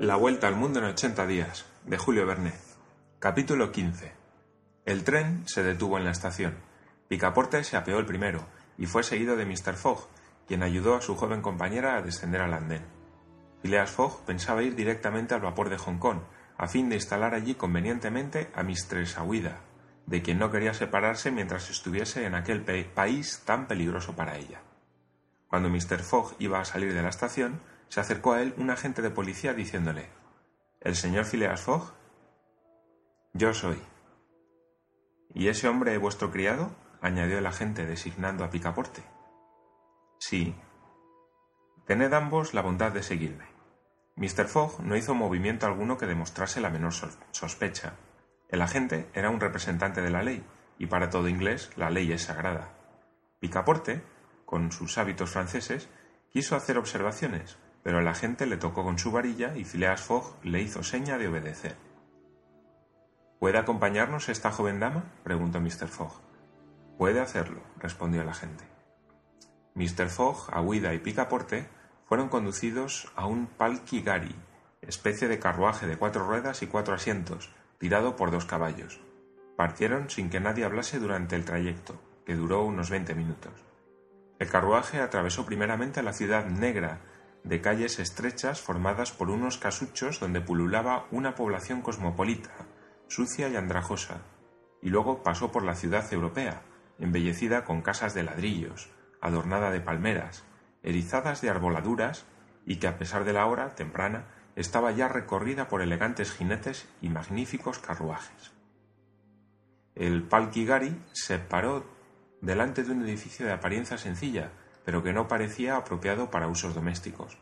La vuelta al mundo en 80 días, de Julio Verne. Capítulo 15. El tren se detuvo en la estación. Picaporte se apeó el primero y fue seguido de Mr. Fogg, quien ayudó a su joven compañera a descender al andén. Phileas Fogg pensaba ir directamente al vapor de Hong Kong, a fin de instalar allí convenientemente a Mistress Aouida, de quien no quería separarse mientras estuviese en aquel país tan peligroso para ella. Cuando Mr. Fogg iba a salir de la estación, se acercó a él un agente de policía diciéndole ¿El señor Phileas Fogg? Yo soy. ¿Y ese hombre vuestro criado? añadió el agente designando a Picaporte. Sí. Tened ambos la bondad de seguirme. Mr. Fogg no hizo movimiento alguno que demostrase la menor sospecha. El agente era un representante de la ley, y para todo inglés la ley es sagrada. Picaporte, con sus hábitos franceses, quiso hacer observaciones, pero el agente le tocó con su varilla y Phileas Fogg le hizo seña de obedecer. ¿Puede acompañarnos esta joven dama? preguntó Mr. Fogg. Puede hacerlo, respondió el agente. Mr. Fogg, Aguida y Picaporte fueron conducidos a un palki-gari, especie de carruaje de cuatro ruedas y cuatro asientos, tirado por dos caballos. Partieron sin que nadie hablase durante el trayecto, que duró unos veinte minutos. El carruaje atravesó primeramente la ciudad negra de calles estrechas formadas por unos casuchos donde pululaba una población cosmopolita, sucia y andrajosa, y luego pasó por la ciudad europea, embellecida con casas de ladrillos, adornada de palmeras, erizadas de arboladuras, y que a pesar de la hora temprana estaba ya recorrida por elegantes jinetes y magníficos carruajes. El Palkigari se paró delante de un edificio de apariencia sencilla, pero que no parecía apropiado para usos domésticos.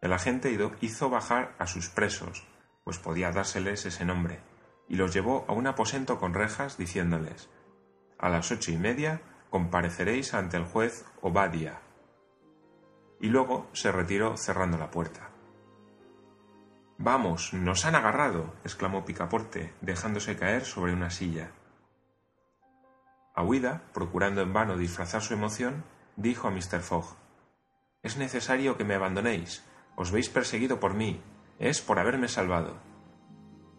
El agente hizo bajar a sus presos, pues podía dárseles ese nombre, y los llevó a un aposento con rejas, diciéndoles A las ocho y media compareceréis ante el juez Obadia. Y luego se retiró cerrando la puerta. Vamos, nos han agarrado, exclamó Picaporte, dejándose caer sobre una silla. Aouida, procurando en vano disfrazar su emoción, dijo a Mr. Fogg Es necesario que me abandonéis. Os veis perseguido por mí. Es por haberme salvado.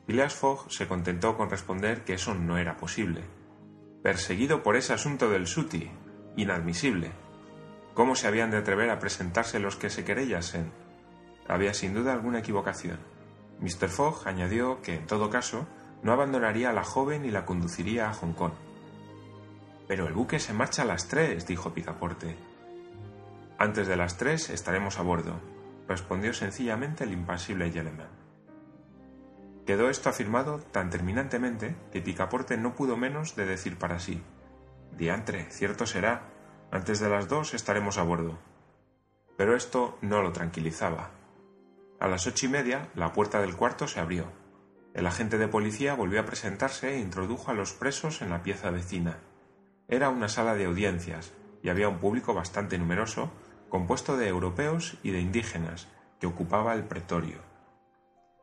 Phileas Fogg se contentó con responder que eso no era posible. Perseguido por ese asunto del Suti. Inadmisible. ¿Cómo se habían de atrever a presentarse los que se querellasen? Había sin duda alguna equivocación. Mr. Fogg añadió que, en todo caso, no abandonaría a la joven y la conduciría a Hong Kong. Pero el buque se marcha a las tres, dijo Picaporte. Antes de las tres estaremos a bordo, respondió sencillamente el impasible Yeleman. Quedó esto afirmado tan terminantemente que Picaporte no pudo menos de decir para sí Diantre, cierto será, antes de las dos estaremos a bordo. Pero esto no lo tranquilizaba. A las ocho y media la puerta del cuarto se abrió. El agente de policía volvió a presentarse e introdujo a los presos en la pieza vecina. Era una sala de audiencias y había un público bastante numeroso, compuesto de europeos y de indígenas, que ocupaba el pretorio.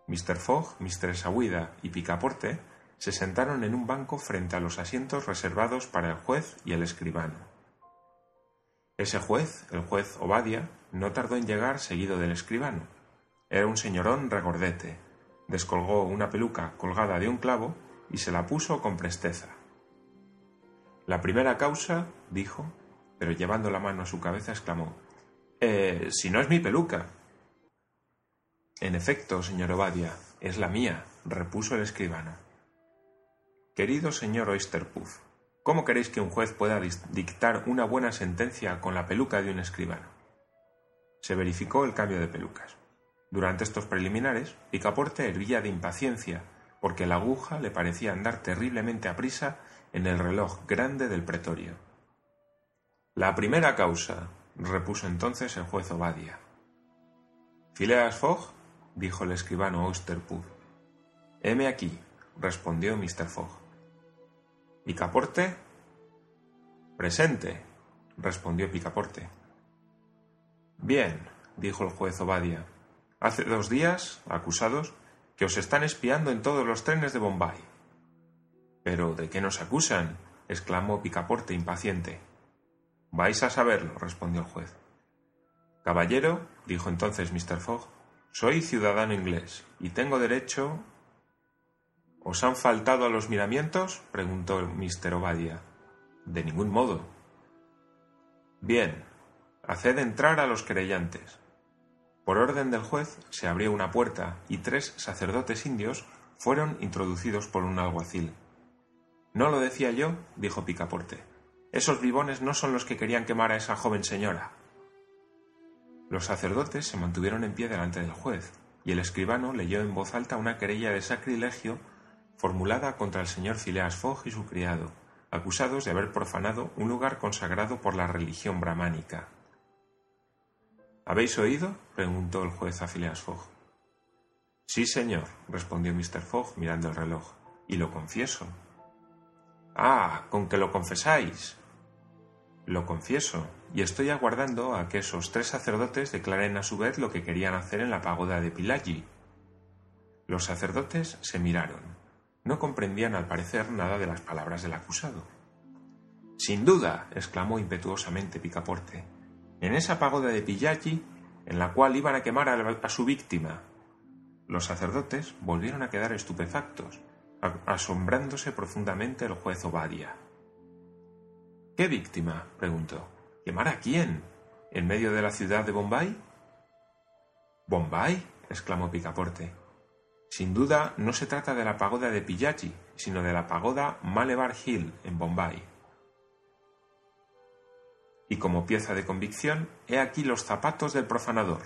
Mr. Fogg, Mr. Aouida y Picaporte se sentaron en un banco frente a los asientos reservados para el juez y el escribano. Ese juez, el juez Obadia, no tardó en llegar seguido del escribano. Era un señorón regordete. Descolgó una peluca colgada de un clavo y se la puso con presteza. La primera causa, dijo, pero llevando la mano a su cabeza exclamó Eh, si no es mi peluca. En efecto, señor Obadia, es la mía, repuso el escribano. Querido señor Oysterpuff, ¿cómo queréis que un juez pueda dictar una buena sentencia con la peluca de un escribano? Se verificó el cambio de pelucas. Durante estos preliminares, Picaporte hervía de impaciencia, porque la aguja le parecía andar terriblemente aprisa en el reloj grande del pretorio. La primera causa, repuso entonces el juez Obadia. Phileas Fogg, dijo el escribano Osterpuff. Heme aquí, respondió Mr. Fogg. ¿Picaporte? Presente, respondió Picaporte. Bien, dijo el juez Obadia. Hace dos días, acusados, que os están espiando en todos los trenes de Bombay. Pero ¿de qué nos acusan? exclamó Picaporte impaciente. Vais a saberlo, respondió el juez. Caballero, dijo entonces Mr. Fogg, Soy ciudadano inglés y tengo derecho. ¿Os han faltado a los miramientos? preguntó Mr. Obadia. De ningún modo. Bien, haced entrar a los querellantes. Por orden del juez se abrió una puerta y tres sacerdotes indios fueron introducidos por un alguacil. No lo decía yo, dijo Picaporte. Esos bribones no son los que querían quemar a esa joven señora. Los sacerdotes se mantuvieron en pie delante del juez, y el escribano leyó en voz alta una querella de sacrilegio formulada contra el señor Phileas Fogg y su criado, acusados de haber profanado un lugar consagrado por la religión brahmánica. ¿Habéis oído? preguntó el juez a Phileas Fogg. Sí, señor, respondió Mr. Fogg mirando el reloj, y lo confieso. Ah, con que lo confesáis. Lo confieso, y estoy aguardando a que esos tres sacerdotes declaren a su vez lo que querían hacer en la pagoda de Pilagi. Los sacerdotes se miraron. No comprendían al parecer nada de las palabras del acusado. Sin duda, exclamó impetuosamente Picaporte, en esa pagoda de Pilagi, en la cual iban a quemar a, su víctima. Los sacerdotes volvieron a quedar estupefactos, asombrándose profundamente el juez Obadia. ¿Qué víctima? preguntó. ¿Quemar a quién? ¿En medio de la ciudad de Bombay? ¿Bombay? exclamó Picaporte. Sin duda no se trata de la pagoda de Pillaji, sino de la pagoda Malebar Hill en Bombay. Y como pieza de convicción, he aquí los zapatos del profanador,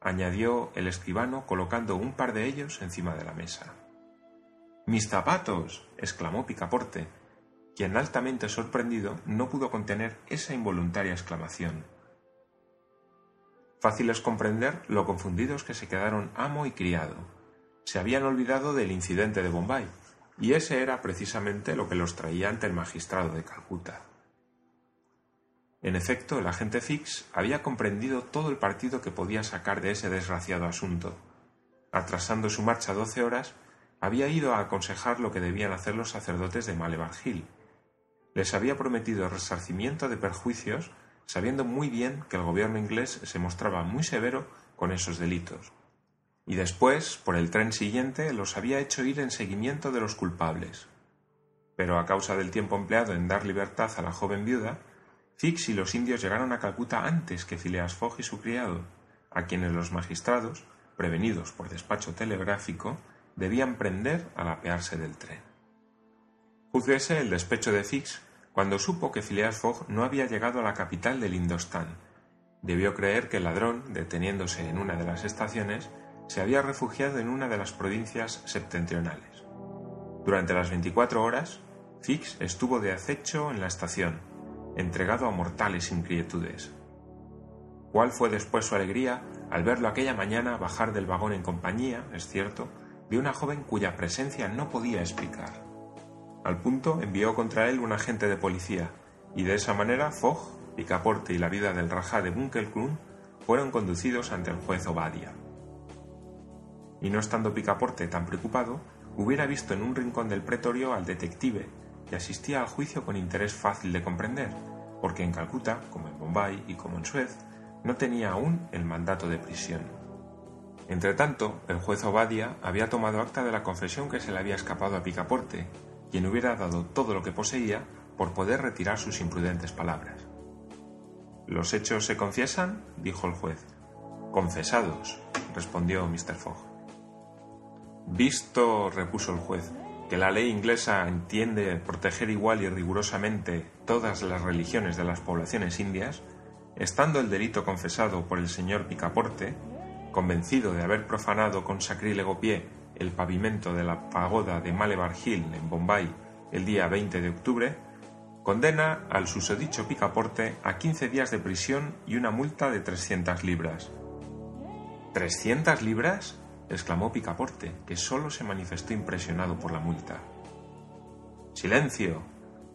añadió el escribano colocando un par de ellos encima de la mesa. Mis zapatos. exclamó Picaporte, quien altamente sorprendido no pudo contener esa involuntaria exclamación. Fácil es comprender lo confundidos que se quedaron amo y criado. Se habían olvidado del incidente de Bombay, y ese era precisamente lo que los traía ante el magistrado de Calcuta. En efecto, el agente Fix había comprendido todo el partido que podía sacar de ese desgraciado asunto. Atrasando su marcha doce horas, había ido a aconsejar lo que debían hacer los sacerdotes de Malevar Hill, les había prometido resarcimiento de perjuicios, sabiendo muy bien que el gobierno inglés se mostraba muy severo con esos delitos. Y después, por el tren siguiente, los había hecho ir en seguimiento de los culpables. Pero a causa del tiempo empleado en dar libertad a la joven viuda, Fix y los indios llegaron a Calcuta antes que Phileas Fogg y su criado, a quienes los magistrados, prevenidos por despacho telegráfico, debían prender al apearse del tren. Juzguese el despecho de Fix cuando supo que Phileas Fogg no había llegado a la capital del Indostán. Debió creer que el ladrón, deteniéndose en una de las estaciones, se había refugiado en una de las provincias septentrionales. Durante las veinticuatro horas, Fix estuvo de acecho en la estación, entregado a mortales inquietudes. ¿Cuál fue después su alegría al verlo aquella mañana bajar del vagón en compañía, es cierto, de una joven cuya presencia no podía explicar? Al punto envió contra él un agente de policía, y de esa manera Fogg, Picaporte y la vida del Rajá de Bunkelkund fueron conducidos ante el juez Obadia. Y no estando Picaporte tan preocupado, hubiera visto en un rincón del pretorio al detective que asistía al juicio con interés fácil de comprender, porque en Calcuta, como en Bombay y como en Suez, no tenía aún el mandato de prisión. Entretanto, el juez Obadia había tomado acta de la confesión que se le había escapado a Picaporte quien hubiera dado todo lo que poseía por poder retirar sus imprudentes palabras. ¿Los hechos se confiesan? dijo el juez. Confesados, respondió Mr. Fogg. Visto, repuso el juez, que la ley inglesa entiende proteger igual y rigurosamente todas las religiones de las poblaciones indias, estando el delito confesado por el señor Picaporte, convencido de haber profanado con sacrílego pie el pavimento de la pagoda de Malebar Hill en Bombay el día 20 de octubre, condena al susodicho Picaporte a 15 días de prisión y una multa de 300 libras. ¿300 libras? exclamó Picaporte, que solo se manifestó impresionado por la multa. Silencio,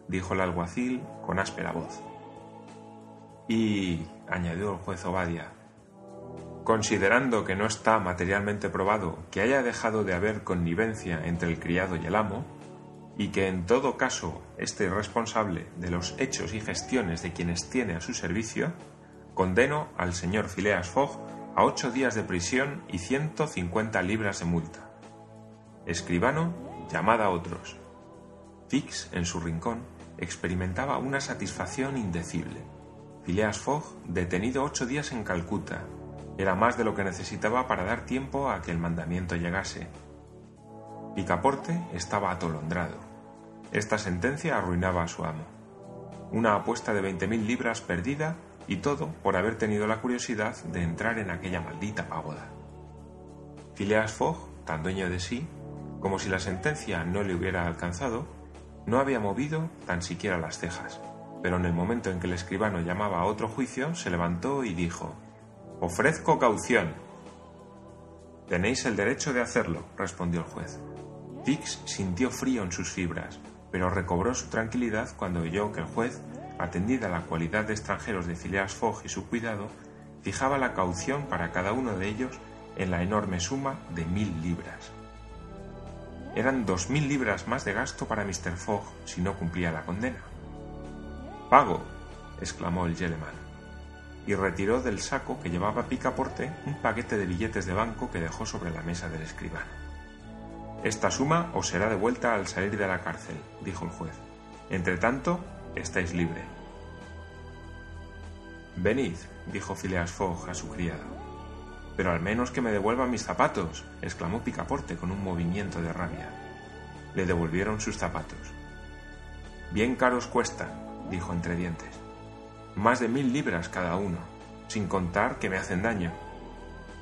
dijo el alguacil con áspera voz. Y, añadió el juez Obadia, Considerando que no está materialmente probado que haya dejado de haber connivencia entre el criado y el amo, y que en todo caso esté responsable de los hechos y gestiones de quienes tiene a su servicio, condeno al señor Phileas Fogg a ocho días de prisión y ciento cincuenta libras de multa. Escribano, llamad a otros. Fix, en su rincón, experimentaba una satisfacción indecible. Phileas Fogg, detenido ocho días en Calcuta, era más de lo que necesitaba para dar tiempo a que el mandamiento llegase. Picaporte estaba atolondrado. Esta sentencia arruinaba a su amo. Una apuesta de veinte mil libras perdida y todo por haber tenido la curiosidad de entrar en aquella maldita pagoda. Phileas Fogg, tan dueño de sí, como si la sentencia no le hubiera alcanzado, no había movido tan siquiera las cejas, pero en el momento en que el escribano llamaba a otro juicio, se levantó y dijo Ofrezco caución. Tenéis el derecho de hacerlo, respondió el juez. Fix sintió frío en sus fibras, pero recobró su tranquilidad cuando oyó que el juez, atendida la cualidad de extranjeros de Phileas Fogg y su cuidado, fijaba la caución para cada uno de ellos en la enorme suma de mil libras. Eran dos mil libras más de gasto para Mr. Fogg si no cumplía la condena. Pago, exclamó el Yeleman, y retiró del saco que llevaba Picaporte un paquete de billetes de banco que dejó sobre la mesa del escribano. Esta suma os será devuelta al salir de la cárcel, dijo el juez. Entre tanto, estáis libre. Venid, dijo Phileas Fogg a su criado. Pero al menos que me devuelvan mis zapatos, exclamó Picaporte con un movimiento de rabia. Le devolvieron sus zapatos. Bien caros cuestan, dijo entre dientes. Más de mil libras cada uno, sin contar que me hacen daño.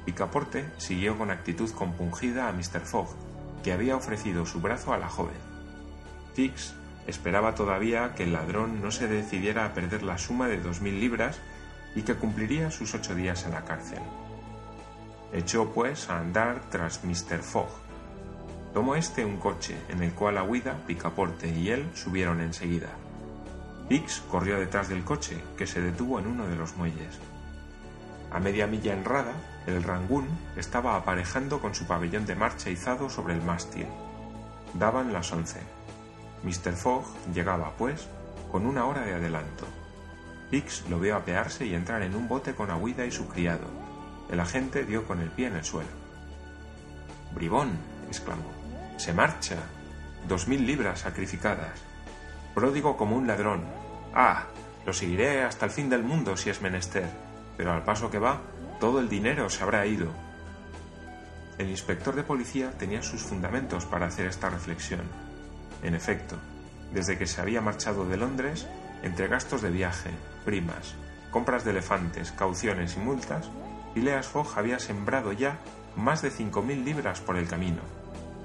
Picaporte siguió con actitud compungida a Mr. Fogg, que había ofrecido su brazo a la joven. Fix esperaba todavía que el ladrón no se decidiera a perder la suma de dos mil libras y que cumpliría sus ocho días en la cárcel. Echó pues a andar tras Mr. Fogg. Tomó este un coche en el cual Aguida, Picaporte y él subieron enseguida. Corrió detrás del coche, que se detuvo en uno de los muelles. A media milla enrada, el Rangún estaba aparejando con su pabellón de marcha izado sobre el mástil. Daban las once. Mr. Fogg llegaba, pues, con una hora de adelanto. Hicks lo vio apearse y entrar en un bote con Aguida y su criado, el agente dio con el pie en el suelo. Bribón, exclamó. Se marcha. Dos mil libras sacrificadas. Pródigo como un ladrón. Ah, lo seguiré hasta el fin del mundo si es menester, pero al paso que va, todo el dinero se habrá ido. El inspector de policía tenía sus fundamentos para hacer esta reflexión. En efecto, desde que se había marchado de Londres, entre gastos de viaje, primas, compras de elefantes, cauciones y multas, Phileas Fogg había sembrado ya más de cinco mil libras por el camino,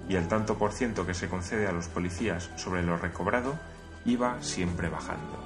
y el tanto por ciento que se concede a los policías sobre lo recobrado iba siempre bajando.